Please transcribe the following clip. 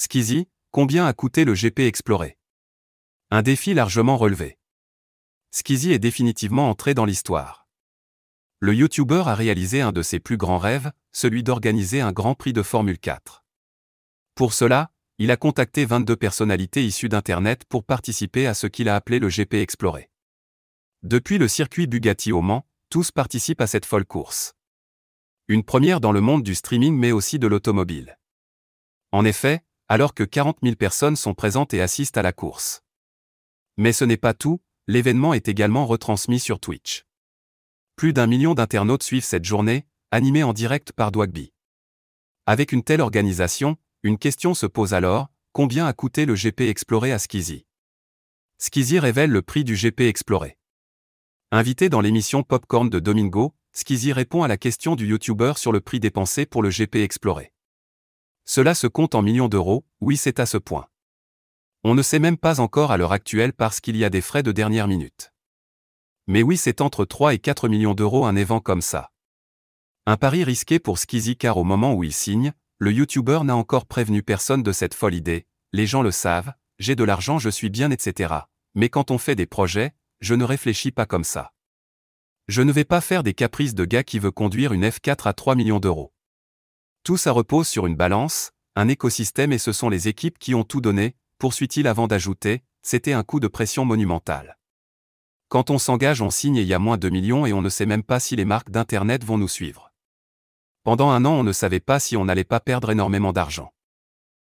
Skizzy, combien a coûté le GP Exploré? Un défi largement relevé. Skizzy est définitivement entré dans l'histoire. Le YouTuber a réalisé un de ses plus grands rêves, celui d'organiser un Grand Prix de Formule 4. Pour cela, il a contacté 22 personnalités issues d'Internet pour participer à ce qu'il a appelé le GP Exploré. Depuis le circuit Bugatti au Mans, tous participent à cette folle course. Une première dans le monde du streaming mais aussi de l'automobile. En effet, alors que 40 000 personnes sont présentes et assistent à la course. Mais ce n'est pas tout, l'événement est également retransmis sur Twitch. Plus d'un million d'internautes suivent cette journée, animée en direct par Dwagby. Avec une telle organisation, une question se pose alors, combien a coûté le GP Exploré à Skizzy Skizzy révèle le prix du GP Exploré. Invité dans l'émission Popcorn de Domingo, Skizzy répond à la question du YouTuber sur le prix dépensé pour le GP Exploré. Cela se compte en millions d'euros, oui c'est à ce point. On ne sait même pas encore à l'heure actuelle parce qu'il y a des frais de dernière minute. Mais oui c'est entre 3 et 4 millions d'euros un événement comme ça. Un pari risqué pour Skizzy car au moment où il signe, le YouTuber n'a encore prévenu personne de cette folle idée, les gens le savent, j'ai de l'argent je suis bien etc. Mais quand on fait des projets, je ne réfléchis pas comme ça. Je ne vais pas faire des caprices de gars qui veut conduire une F4 à 3 millions d'euros. Tout ça repose sur une balance, un écosystème et ce sont les équipes qui ont tout donné, poursuit-il avant d'ajouter, c'était un coup de pression monumental. Quand on s'engage, on signe et il y a moins de millions et on ne sait même pas si les marques d'Internet vont nous suivre. Pendant un an, on ne savait pas si on n'allait pas perdre énormément d'argent.